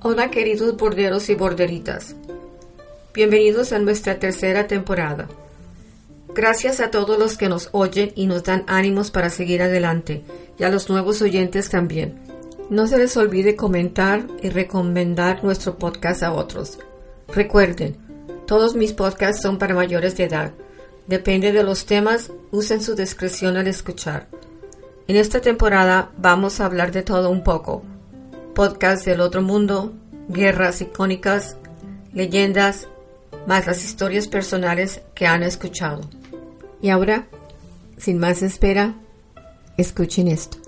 Hola queridos borderos y borderitas. Bienvenidos a nuestra tercera temporada. Gracias a todos los que nos oyen y nos dan ánimos para seguir adelante y a los nuevos oyentes también. No se les olvide comentar y recomendar nuestro podcast a otros. Recuerden, todos mis podcasts son para mayores de edad. Depende de los temas, usen su discreción al escuchar. En esta temporada vamos a hablar de todo un poco. Podcasts del otro mundo, guerras icónicas, leyendas, más las historias personales que han escuchado. Y ahora, sin más espera, escuchen esto.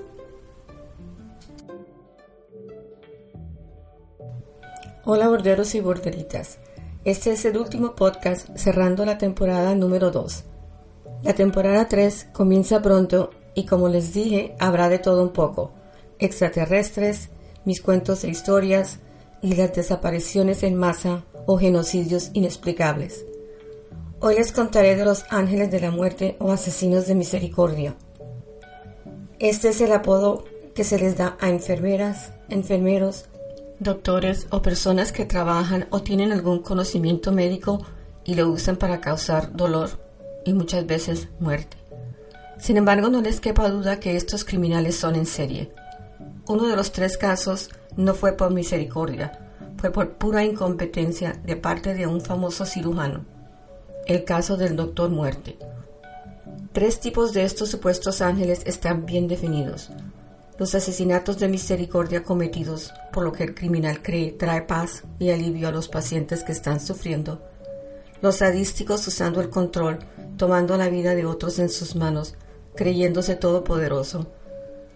Hola borderos y borderitas. Este es el último podcast cerrando la temporada número 2. La temporada 3 comienza pronto y como les dije, habrá de todo un poco. Extraterrestres, mis cuentos e historias y las desapariciones en masa o genocidios inexplicables. Hoy les contaré de los ángeles de la muerte o asesinos de misericordia. Este es el apodo que se les da a enfermeras, enfermeros, doctores o personas que trabajan o tienen algún conocimiento médico y lo usan para causar dolor y muchas veces muerte. Sin embargo, no les quepa duda que estos criminales son en serie. Uno de los tres casos no fue por misericordia, fue por pura incompetencia de parte de un famoso cirujano el caso del Doctor Muerte. Tres tipos de estos supuestos ángeles están bien definidos. Los asesinatos de misericordia cometidos por lo que el criminal cree trae paz y alivio a los pacientes que están sufriendo. Los sadísticos usando el control, tomando la vida de otros en sus manos, creyéndose todopoderoso.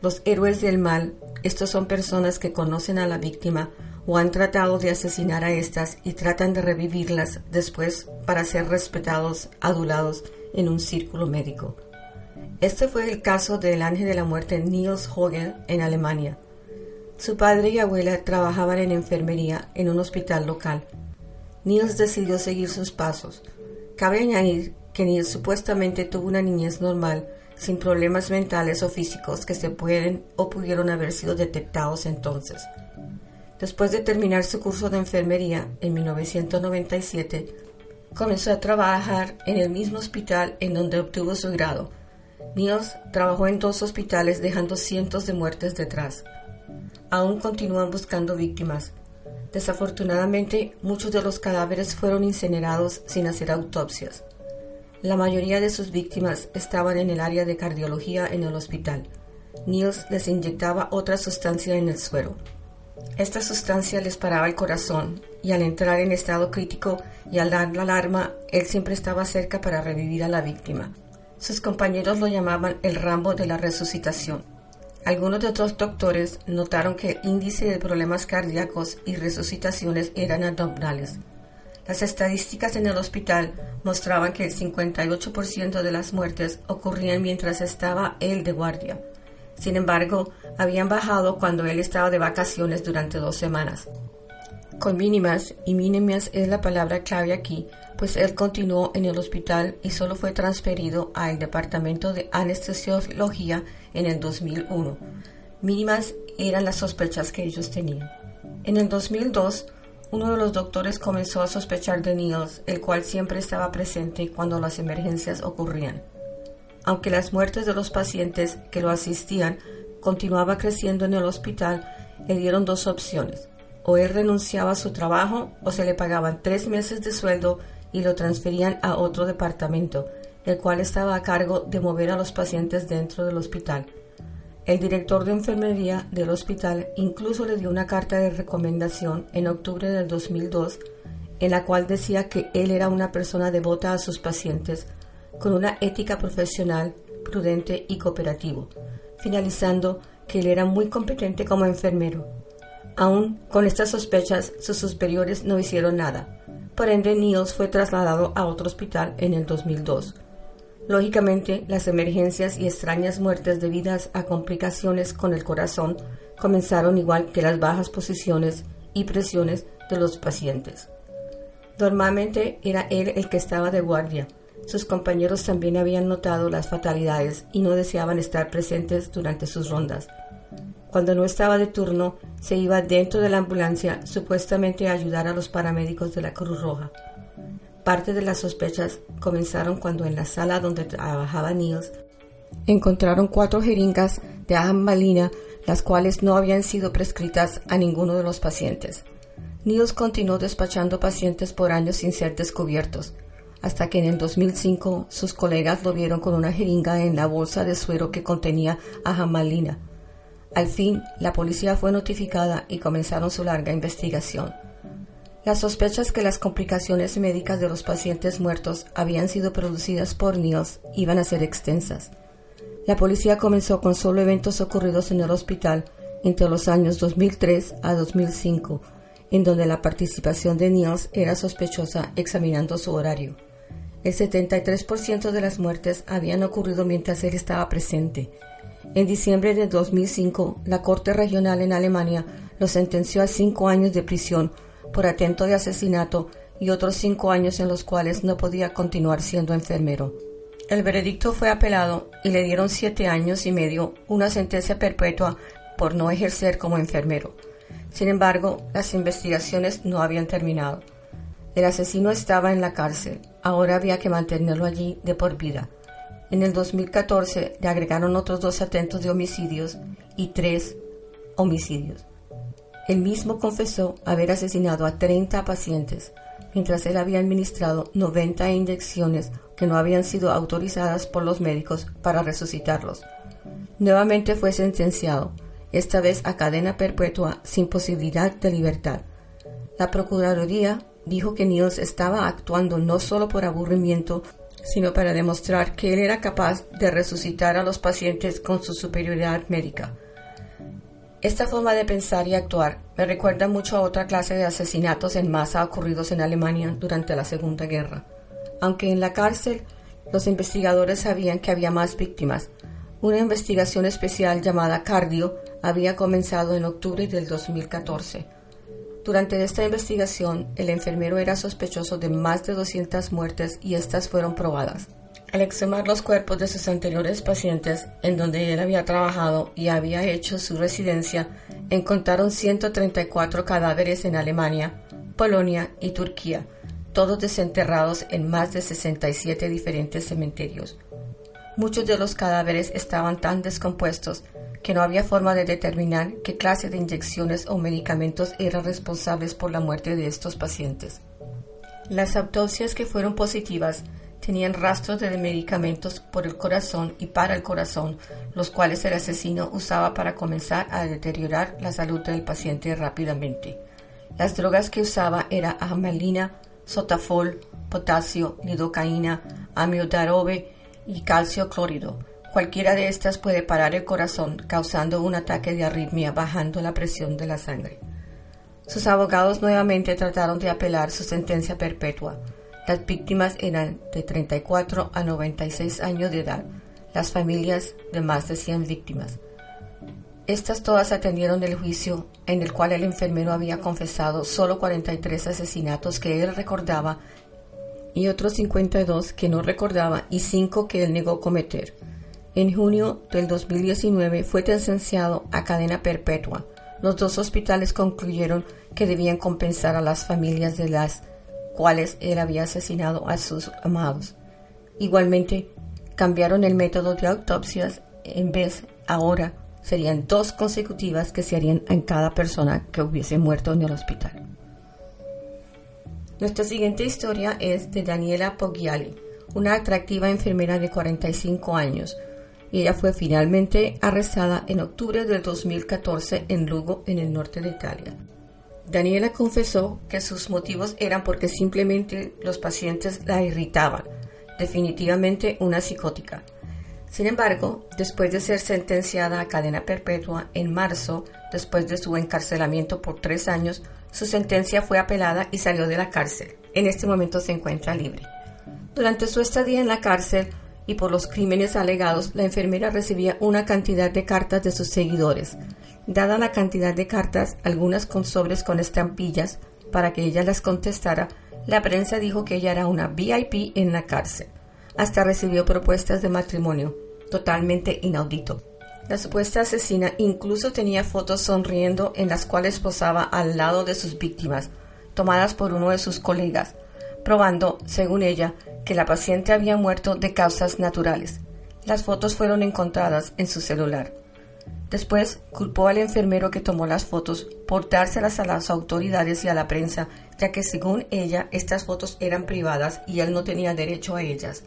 Los héroes del mal, estos son personas que conocen a la víctima o han tratado de asesinar a estas y tratan de revivirlas después para ser respetados, adulados en un círculo médico. Este fue el caso del ángel de la muerte Niels Hoger en Alemania. Su padre y abuela trabajaban en enfermería en un hospital local. Niels decidió seguir sus pasos. Cabe añadir que Niels supuestamente tuvo una niñez normal, sin problemas mentales o físicos que se pueden o pudieron haber sido detectados entonces. Después de terminar su curso de enfermería en 1997, comenzó a trabajar en el mismo hospital en donde obtuvo su grado. Niels trabajó en dos hospitales dejando cientos de muertes detrás. Aún continúan buscando víctimas. Desafortunadamente, muchos de los cadáveres fueron incinerados sin hacer autopsias. La mayoría de sus víctimas estaban en el área de cardiología en el hospital. Niels les inyectaba otra sustancia en el suero. Esta sustancia les paraba el corazón y al entrar en estado crítico y al dar la alarma, él siempre estaba cerca para revivir a la víctima. Sus compañeros lo llamaban el Rambo de la resucitación. Algunos de otros doctores notaron que el índice de problemas cardíacos y resucitaciones eran abdominales. Las estadísticas en el hospital mostraban que el 58% de las muertes ocurrían mientras estaba él de guardia. Sin embargo, habían bajado cuando él estaba de vacaciones durante dos semanas. Con mínimas, y mínimas es la palabra clave aquí, pues él continuó en el hospital y solo fue transferido al departamento de anestesiología en el 2001. Mínimas eran las sospechas que ellos tenían. En el 2002, uno de los doctores comenzó a sospechar de Niels, el cual siempre estaba presente cuando las emergencias ocurrían. Aunque las muertes de los pacientes que lo asistían continuaba creciendo en el hospital, le dieron dos opciones. O él renunciaba a su trabajo o se le pagaban tres meses de sueldo y lo transferían a otro departamento, el cual estaba a cargo de mover a los pacientes dentro del hospital. El director de enfermería del hospital incluso le dio una carta de recomendación en octubre del 2002 en la cual decía que él era una persona devota a sus pacientes, con una ética profesional, prudente y cooperativo, finalizando que él era muy competente como enfermero. Aún con estas sospechas, sus superiores no hicieron nada. Por ende, Niels fue trasladado a otro hospital en el 2002. Lógicamente, las emergencias y extrañas muertes debidas a complicaciones con el corazón comenzaron igual que las bajas posiciones y presiones de los pacientes. Normalmente era él el que estaba de guardia. Sus compañeros también habían notado las fatalidades y no deseaban estar presentes durante sus rondas. Cuando no estaba de turno, se iba dentro de la ambulancia supuestamente a ayudar a los paramédicos de la Cruz Roja. Parte de las sospechas comenzaron cuando en la sala donde trabajaba Niels encontraron cuatro jeringas de ahambalina, las cuales no habían sido prescritas a ninguno de los pacientes. Niels continuó despachando pacientes por años sin ser descubiertos, hasta que en el 2005 sus colegas lo vieron con una jeringa en la bolsa de suero que contenía ajamalina. Al fin, la policía fue notificada y comenzaron su larga investigación. Las sospechas que las complicaciones médicas de los pacientes muertos habían sido producidas por Niels iban a ser extensas. La policía comenzó con solo eventos ocurridos en el hospital entre los años 2003 a 2005, en donde la participación de Niels era sospechosa examinando su horario. El 73% de las muertes habían ocurrido mientras él estaba presente. En diciembre de 2005, la Corte Regional en Alemania lo sentenció a cinco años de prisión por atento de asesinato y otros cinco años en los cuales no podía continuar siendo enfermero. El veredicto fue apelado y le dieron siete años y medio, una sentencia perpetua por no ejercer como enfermero. Sin embargo, las investigaciones no habían terminado. El asesino estaba en la cárcel, ahora había que mantenerlo allí de por vida. En el 2014 le agregaron otros dos atentos de homicidios y tres homicidios. Él mismo confesó haber asesinado a 30 pacientes, mientras él había administrado 90 inyecciones que no habían sido autorizadas por los médicos para resucitarlos. Nuevamente fue sentenciado, esta vez a cadena perpetua sin posibilidad de libertad. La Procuraduría dijo que Niels estaba actuando no solo por aburrimiento, sino para demostrar que él era capaz de resucitar a los pacientes con su superioridad médica. Esta forma de pensar y actuar me recuerda mucho a otra clase de asesinatos en masa ocurridos en Alemania durante la Segunda Guerra. Aunque en la cárcel los investigadores sabían que había más víctimas, una investigación especial llamada Cardio había comenzado en octubre del 2014. Durante esta investigación, el enfermero era sospechoso de más de 200 muertes y estas fueron probadas. Al exhumar los cuerpos de sus anteriores pacientes, en donde él había trabajado y había hecho su residencia, encontraron 134 cadáveres en Alemania, Polonia y Turquía, todos desenterrados en más de 67 diferentes cementerios. Muchos de los cadáveres estaban tan descompuestos que no había forma de determinar qué clase de inyecciones o medicamentos eran responsables por la muerte de estos pacientes. Las autopsias que fueron positivas tenían rastros de medicamentos por el corazón y para el corazón, los cuales el asesino usaba para comenzar a deteriorar la salud del paciente rápidamente. Las drogas que usaba eran amalina, sotafol, potasio, lidocaína, amiodarove y calcio clorido. Cualquiera de estas puede parar el corazón causando un ataque de arritmia bajando la presión de la sangre. Sus abogados nuevamente trataron de apelar su sentencia perpetua. Las víctimas eran de 34 a 96 años de edad, las familias de más de 100 víctimas. Estas todas atendieron el juicio en el cual el enfermero había confesado solo 43 asesinatos que él recordaba y otros 52 que no recordaba y 5 que él negó cometer. En junio del 2019 fue sentenciado a cadena perpetua. Los dos hospitales concluyeron que debían compensar a las familias de las cuales él había asesinado a sus amados. Igualmente, cambiaron el método de autopsias. En vez, ahora, serían dos consecutivas que se harían en cada persona que hubiese muerto en el hospital. Nuestra siguiente historia es de Daniela Poggiali, una atractiva enfermera de 45 años. Ella fue finalmente arrestada en octubre del 2014 en Lugo, en el norte de Italia. Daniela confesó que sus motivos eran porque simplemente los pacientes la irritaban, definitivamente una psicótica. Sin embargo, después de ser sentenciada a cadena perpetua en marzo, después de su encarcelamiento por tres años, su sentencia fue apelada y salió de la cárcel. En este momento se encuentra libre. Durante su estadía en la cárcel y por los crímenes alegados, la enfermera recibía una cantidad de cartas de sus seguidores. Dada la cantidad de cartas, algunas con sobres con estampillas, para que ella las contestara, la prensa dijo que ella era una VIP en la cárcel. Hasta recibió propuestas de matrimonio, totalmente inaudito. La supuesta asesina incluso tenía fotos sonriendo en las cuales posaba al lado de sus víctimas, tomadas por uno de sus colegas, probando, según ella, que la paciente había muerto de causas naturales. Las fotos fueron encontradas en su celular. Después culpó al enfermero que tomó las fotos por dárselas a las autoridades y a la prensa, ya que según ella estas fotos eran privadas y él no tenía derecho a ellas.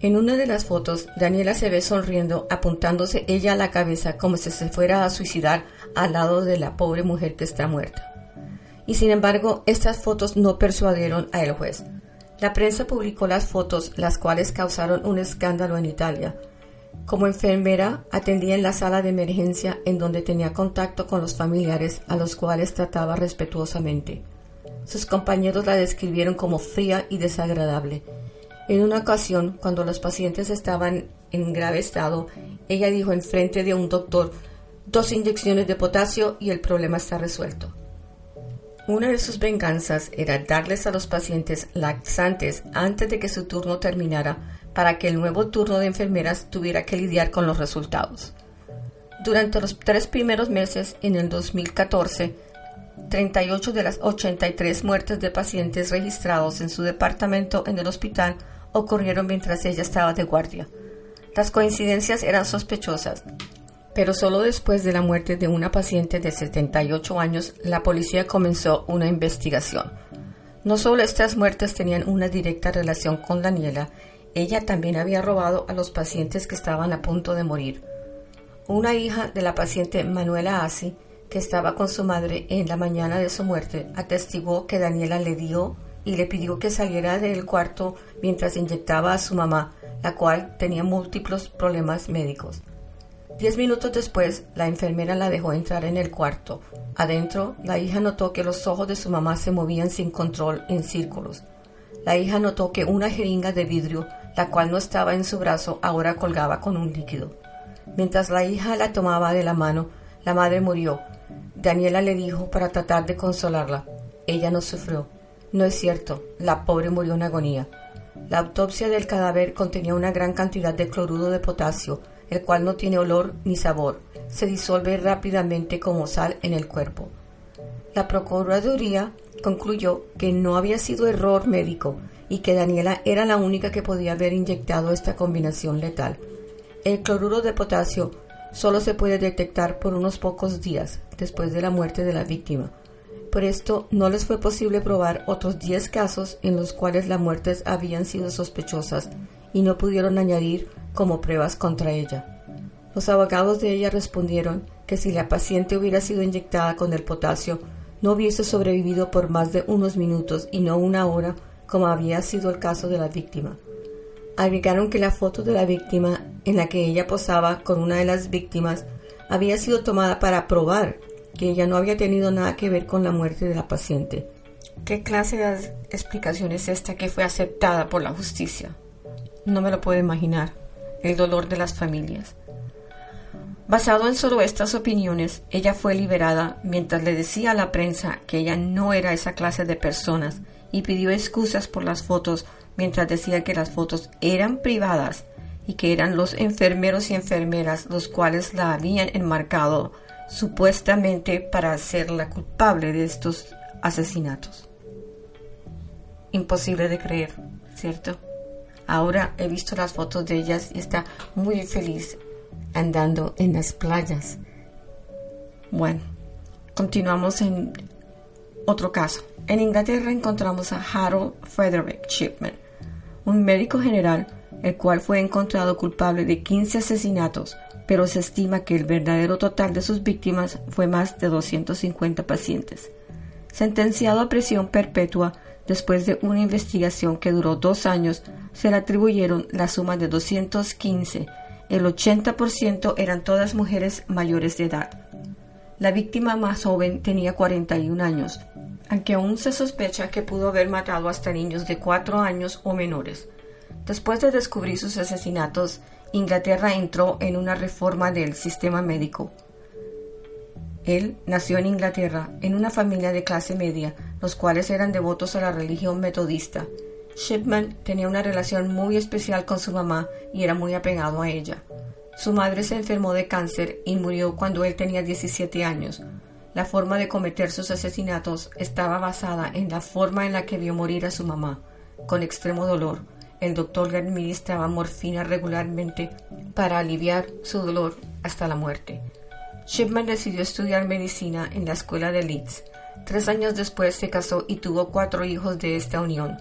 En una de las fotos, Daniela se ve sonriendo, apuntándose ella a la cabeza como si se fuera a suicidar al lado de la pobre mujer que está muerta. Y sin embargo, estas fotos no persuadieron a el juez. La prensa publicó las fotos, las cuales causaron un escándalo en Italia. Como enfermera, atendía en la sala de emergencia en donde tenía contacto con los familiares a los cuales trataba respetuosamente. Sus compañeros la describieron como fría y desagradable en una ocasión, cuando los pacientes estaban en grave estado, ella dijo en frente de un doctor, dos inyecciones de potasio y el problema está resuelto. Una de sus venganzas era darles a los pacientes laxantes antes de que su turno terminara para que el nuevo turno de enfermeras tuviera que lidiar con los resultados. Durante los tres primeros meses, en el 2014, 38 de las 83 muertes de pacientes registrados en su departamento en el hospital ocurrieron mientras ella estaba de guardia. Las coincidencias eran sospechosas, pero solo después de la muerte de una paciente de 78 años la policía comenzó una investigación. No solo estas muertes tenían una directa relación con Daniela, ella también había robado a los pacientes que estaban a punto de morir. Una hija de la paciente Manuela Asi, que estaba con su madre en la mañana de su muerte, atestiguó que Daniela le dio y le pidió que saliera del cuarto mientras inyectaba a su mamá, la cual tenía múltiples problemas médicos. Diez minutos después, la enfermera la dejó entrar en el cuarto. Adentro, la hija notó que los ojos de su mamá se movían sin control en círculos. La hija notó que una jeringa de vidrio, la cual no estaba en su brazo, ahora colgaba con un líquido. Mientras la hija la tomaba de la mano, la madre murió. Daniela le dijo para tratar de consolarla. Ella no sufrió. No es cierto, la pobre murió en agonía. La autopsia del cadáver contenía una gran cantidad de cloruro de potasio, el cual no tiene olor ni sabor, se disuelve rápidamente como sal en el cuerpo. La Procuraduría concluyó que no había sido error médico y que Daniela era la única que podía haber inyectado esta combinación letal. El cloruro de potasio solo se puede detectar por unos pocos días después de la muerte de la víctima por esto, no les fue posible probar otros 10 casos en los cuales las muertes habían sido sospechosas y no pudieron añadir como pruebas contra ella. Los abogados de ella respondieron que si la paciente hubiera sido inyectada con el potasio, no hubiese sobrevivido por más de unos minutos y no una hora, como había sido el caso de la víctima. Agregaron que la foto de la víctima en la que ella posaba con una de las víctimas había sido tomada para probar que ella no había tenido nada que ver con la muerte de la paciente. ¿Qué clase de explicación es esta que fue aceptada por la justicia? No me lo puedo imaginar. El dolor de las familias. Basado en solo estas opiniones, ella fue liberada mientras le decía a la prensa que ella no era esa clase de personas y pidió excusas por las fotos mientras decía que las fotos eran privadas y que eran los enfermeros y enfermeras los cuales la habían enmarcado supuestamente para hacerla culpable de estos asesinatos. Imposible de creer, ¿cierto? Ahora he visto las fotos de ellas y está muy feliz andando en las playas. Bueno, continuamos en otro caso. En Inglaterra encontramos a Harold Frederick Shipman, un médico general el cual fue encontrado culpable de 15 asesinatos pero se estima que el verdadero total de sus víctimas fue más de 250 pacientes. Sentenciado a prisión perpetua después de una investigación que duró dos años, se le atribuyeron la suma de 215. El 80% eran todas mujeres mayores de edad. La víctima más joven tenía 41 años, aunque aún se sospecha que pudo haber matado hasta niños de 4 años o menores. Después de descubrir sus asesinatos, Inglaterra entró en una reforma del sistema médico. Él nació en Inglaterra, en una familia de clase media, los cuales eran devotos a la religión metodista. Shipman tenía una relación muy especial con su mamá y era muy apegado a ella. Su madre se enfermó de cáncer y murió cuando él tenía 17 años. La forma de cometer sus asesinatos estaba basada en la forma en la que vio morir a su mamá, con extremo dolor. El doctor le administraba morfina regularmente para aliviar su dolor hasta la muerte. Shipman decidió estudiar medicina en la escuela de Leeds. Tres años después se casó y tuvo cuatro hijos de esta unión.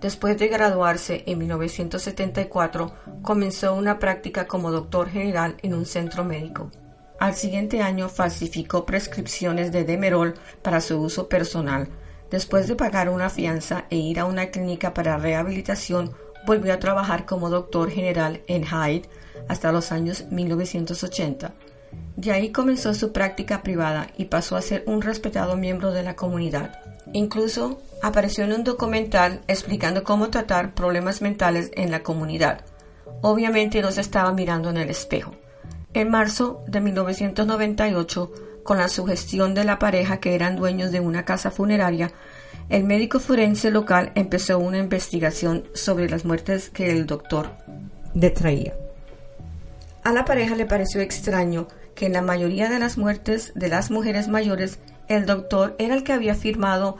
Después de graduarse en 1974, comenzó una práctica como doctor general en un centro médico. Al siguiente año falsificó prescripciones de Demerol para su uso personal. Después de pagar una fianza e ir a una clínica para rehabilitación, volvió a trabajar como doctor general en Hyde hasta los años 1980. De ahí comenzó su práctica privada y pasó a ser un respetado miembro de la comunidad. Incluso apareció en un documental explicando cómo tratar problemas mentales en la comunidad. Obviamente no se estaba mirando en el espejo. En marzo de 1998, con la sugestión de la pareja que eran dueños de una casa funeraria, el médico forense local empezó una investigación sobre las muertes que el doctor detraía. A la pareja le pareció extraño que en la mayoría de las muertes de las mujeres mayores el doctor era el que había firmado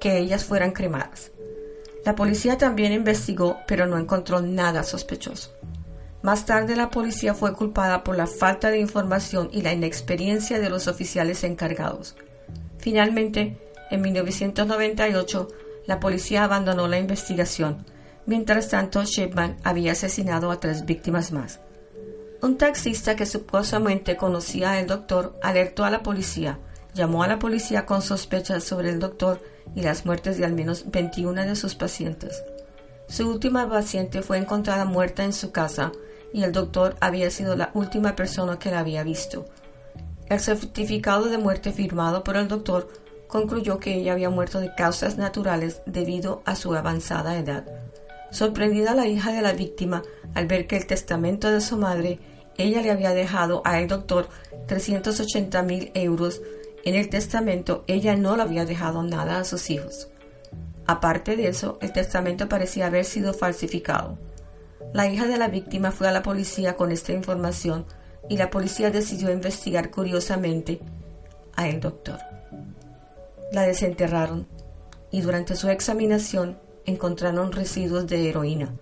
que ellas fueran cremadas. La policía también investigó, pero no encontró nada sospechoso. Más tarde la policía fue culpada por la falta de información y la inexperiencia de los oficiales encargados. Finalmente, en 1998, la policía abandonó la investigación. Mientras tanto, Shipman había asesinado a tres víctimas más. Un taxista que supuestamente conocía al doctor alertó a la policía, llamó a la policía con sospechas sobre el doctor y las muertes de al menos 21 de sus pacientes. Su última paciente fue encontrada muerta en su casa y el doctor había sido la última persona que la había visto. El certificado de muerte firmado por el doctor concluyó que ella había muerto de causas naturales debido a su avanzada edad. Sorprendida la hija de la víctima al ver que el testamento de su madre ella le había dejado al doctor 380 mil euros, en el testamento ella no le había dejado nada a sus hijos. Aparte de eso, el testamento parecía haber sido falsificado. La hija de la víctima fue a la policía con esta información y la policía decidió investigar curiosamente a el doctor. La desenterraron y durante su examinación encontraron residuos de heroína.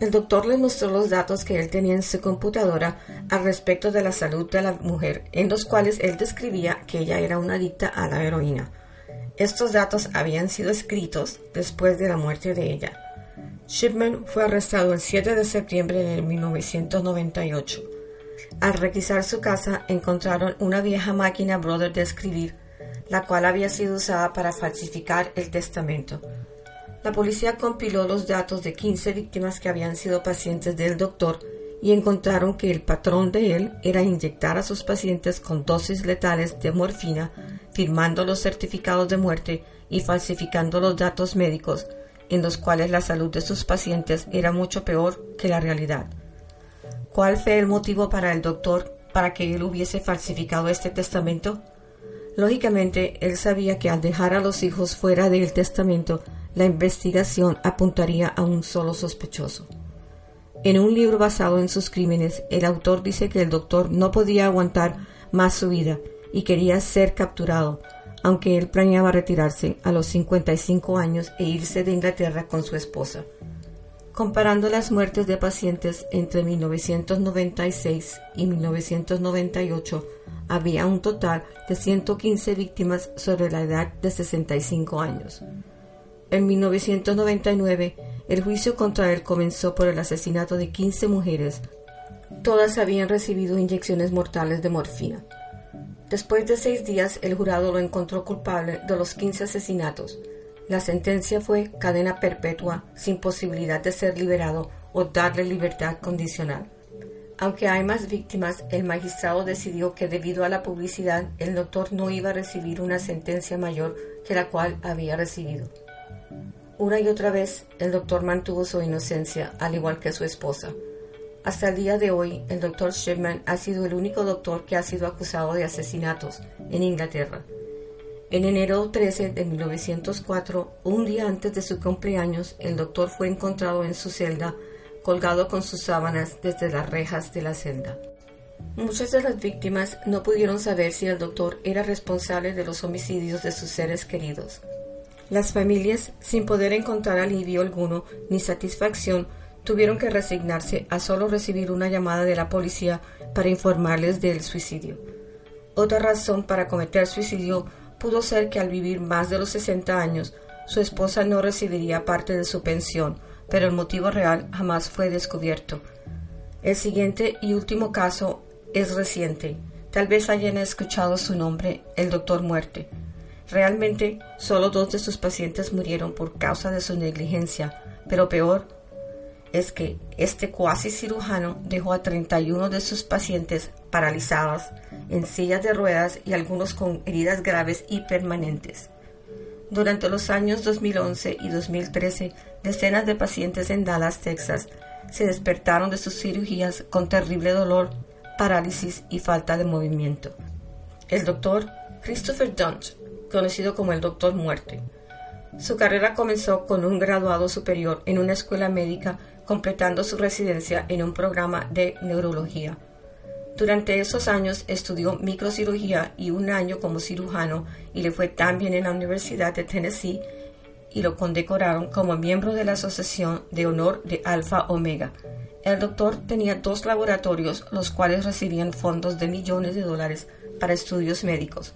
El doctor le mostró los datos que él tenía en su computadora al respecto de la salud de la mujer, en los cuales él describía que ella era una adicta a la heroína. Estos datos habían sido escritos después de la muerte de ella. Shipman fue arrestado el 7 de septiembre de 1998. Al requisar su casa encontraron una vieja máquina Brother de escribir, la cual había sido usada para falsificar el testamento. La policía compiló los datos de 15 víctimas que habían sido pacientes del doctor y encontraron que el patrón de él era inyectar a sus pacientes con dosis letales de morfina, firmando los certificados de muerte y falsificando los datos médicos en los cuales la salud de sus pacientes era mucho peor que la realidad. ¿Cuál fue el motivo para el doctor para que él hubiese falsificado este testamento? Lógicamente, él sabía que al dejar a los hijos fuera del testamento, la investigación apuntaría a un solo sospechoso. En un libro basado en sus crímenes, el autor dice que el doctor no podía aguantar más su vida y quería ser capturado, aunque él planeaba retirarse a los 55 años e irse de Inglaterra con su esposa. Comparando las muertes de pacientes entre 1996 y 1998, había un total de 115 víctimas sobre la edad de 65 años. En 1999, el juicio contra él comenzó por el asesinato de 15 mujeres. Todas habían recibido inyecciones mortales de morfina. Después de seis días, el jurado lo encontró culpable de los 15 asesinatos. La sentencia fue cadena perpetua sin posibilidad de ser liberado o darle libertad condicional. Aunque hay más víctimas, el magistrado decidió que debido a la publicidad el doctor no iba a recibir una sentencia mayor que la cual había recibido. Una y otra vez el doctor mantuvo su inocencia, al igual que su esposa. Hasta el día de hoy, el doctor Shipman ha sido el único doctor que ha sido acusado de asesinatos en Inglaterra. En enero 13 de 1904, un día antes de su cumpleaños, el doctor fue encontrado en su celda colgado con sus sábanas desde las rejas de la celda. Muchas de las víctimas no pudieron saber si el doctor era responsable de los homicidios de sus seres queridos. Las familias, sin poder encontrar alivio alguno ni satisfacción, tuvieron que resignarse a solo recibir una llamada de la policía para informarles del suicidio. Otra razón para cometer suicidio pudo ser que al vivir más de los 60 años, su esposa no recibiría parte de su pensión, pero el motivo real jamás fue descubierto. El siguiente y último caso es reciente. Tal vez hayan escuchado su nombre, el doctor Muerte. Realmente, solo dos de sus pacientes murieron por causa de su negligencia, pero peor es que este cuasi cirujano dejó a 31 de sus pacientes paralizados, en sillas de ruedas y algunos con heridas graves y permanentes. Durante los años 2011 y 2013, decenas de pacientes en Dallas, Texas, se despertaron de sus cirugías con terrible dolor, parálisis y falta de movimiento. El doctor Christopher conocido como el Doctor Muerte. Su carrera comenzó con un graduado superior en una escuela médica, completando su residencia en un programa de neurología. Durante esos años estudió microcirugía y un año como cirujano y le fue tan bien en la Universidad de Tennessee y lo condecoraron como miembro de la Asociación de Honor de Alfa Omega. El doctor tenía dos laboratorios los cuales recibían fondos de millones de dólares para estudios médicos.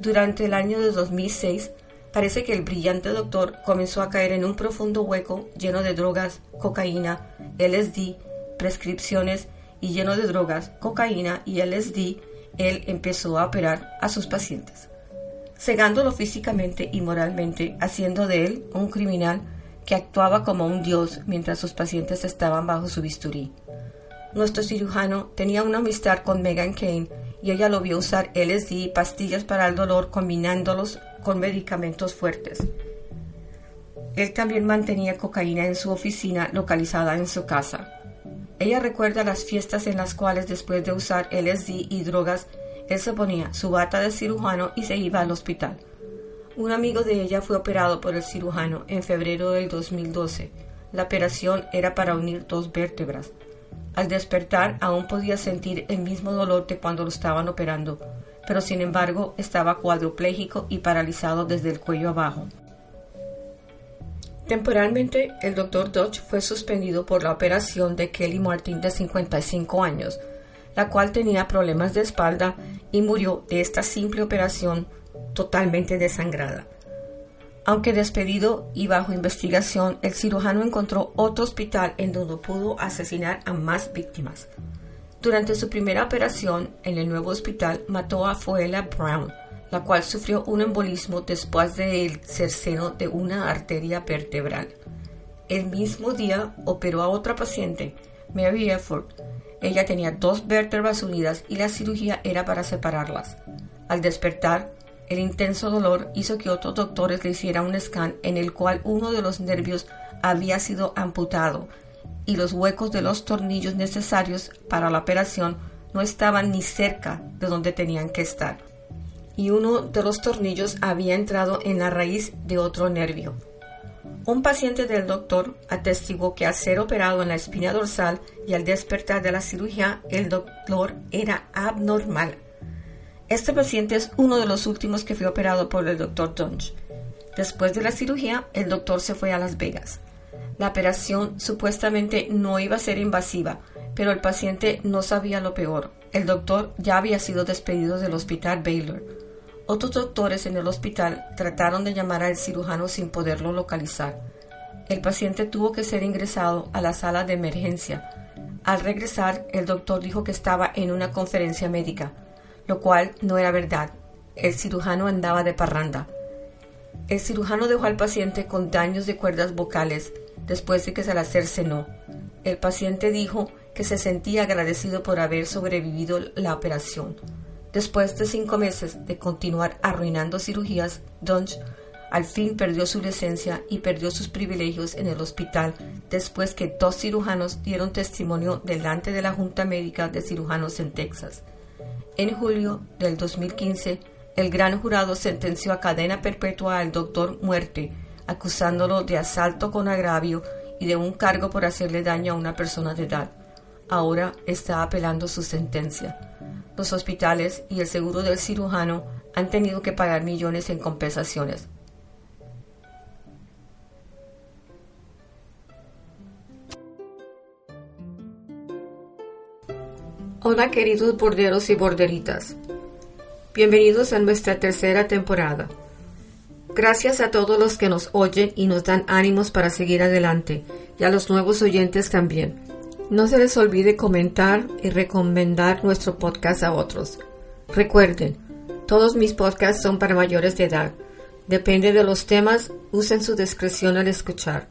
Durante el año de 2006 parece que el brillante doctor comenzó a caer en un profundo hueco lleno de drogas, cocaína, LSD, prescripciones y lleno de drogas, cocaína y LSD, él empezó a operar a sus pacientes, cegándolo físicamente y moralmente, haciendo de él un criminal que actuaba como un dios mientras sus pacientes estaban bajo su bisturí. Nuestro cirujano tenía una amistad con Megan Kane y ella lo vio usar LSD y pastillas para el dolor combinándolos con medicamentos fuertes. Él también mantenía cocaína en su oficina localizada en su casa. Ella recuerda las fiestas en las cuales después de usar LSD y drogas, él se ponía su bata de cirujano y se iba al hospital. Un amigo de ella fue operado por el cirujano en febrero del 2012. La operación era para unir dos vértebras. Al despertar aún podía sentir el mismo dolor de cuando lo estaban operando, pero sin embargo estaba cuadrupléjico y paralizado desde el cuello abajo. Temporalmente, el Dr. Dodge fue suspendido por la operación de Kelly Martin de 55 años, la cual tenía problemas de espalda y murió de esta simple operación totalmente desangrada. Aunque despedido y bajo investigación, el cirujano encontró otro hospital en donde pudo asesinar a más víctimas. Durante su primera operación en el nuevo hospital mató a Fuela Brown, la cual sufrió un embolismo después del cerceno de una arteria vertebral. El mismo día operó a otra paciente, Mary Efford. Ella tenía dos vértebras unidas y la cirugía era para separarlas. Al despertar, el intenso dolor hizo que otros doctores le hicieran un scan en el cual uno de los nervios había sido amputado y los huecos de los tornillos necesarios para la operación no estaban ni cerca de donde tenían que estar y uno de los tornillos había entrado en la raíz de otro nervio. Un paciente del doctor atestiguó que al ser operado en la espina dorsal y al despertar de la cirugía, el dolor era abnormal. Este paciente es uno de los últimos que fue operado por el doctor Dunge. Después de la cirugía, el doctor se fue a Las Vegas. La operación supuestamente no iba a ser invasiva, pero el paciente no sabía lo peor. El doctor ya había sido despedido del hospital Baylor. Otros doctores en el hospital trataron de llamar al cirujano sin poderlo localizar. El paciente tuvo que ser ingresado a la sala de emergencia. Al regresar, el doctor dijo que estaba en una conferencia médica. Lo cual no era verdad. El cirujano andaba de parranda. El cirujano dejó al paciente con daños de cuerdas vocales después de que se la cercenó. El paciente dijo que se sentía agradecido por haber sobrevivido la operación. Después de cinco meses de continuar arruinando cirugías, Dunge al fin perdió su licencia y perdió sus privilegios en el hospital después que dos cirujanos dieron testimonio delante de la Junta Médica de Cirujanos en Texas. En julio del 2015, el gran jurado sentenció a cadena perpetua al doctor Muerte, acusándolo de asalto con agravio y de un cargo por hacerle daño a una persona de edad. Ahora está apelando su sentencia. Los hospitales y el seguro del cirujano han tenido que pagar millones en compensaciones. Hola queridos borderos y borderitas. Bienvenidos a nuestra tercera temporada. Gracias a todos los que nos oyen y nos dan ánimos para seguir adelante y a los nuevos oyentes también. No se les olvide comentar y recomendar nuestro podcast a otros. Recuerden, todos mis podcasts son para mayores de edad. Depende de los temas, usen su discreción al escuchar.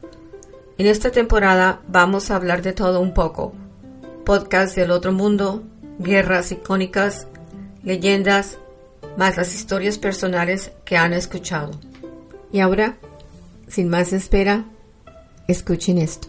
En esta temporada vamos a hablar de todo un poco podcast del otro mundo, guerras icónicas, leyendas, más las historias personales que han escuchado. Y ahora, sin más espera, escuchen esto.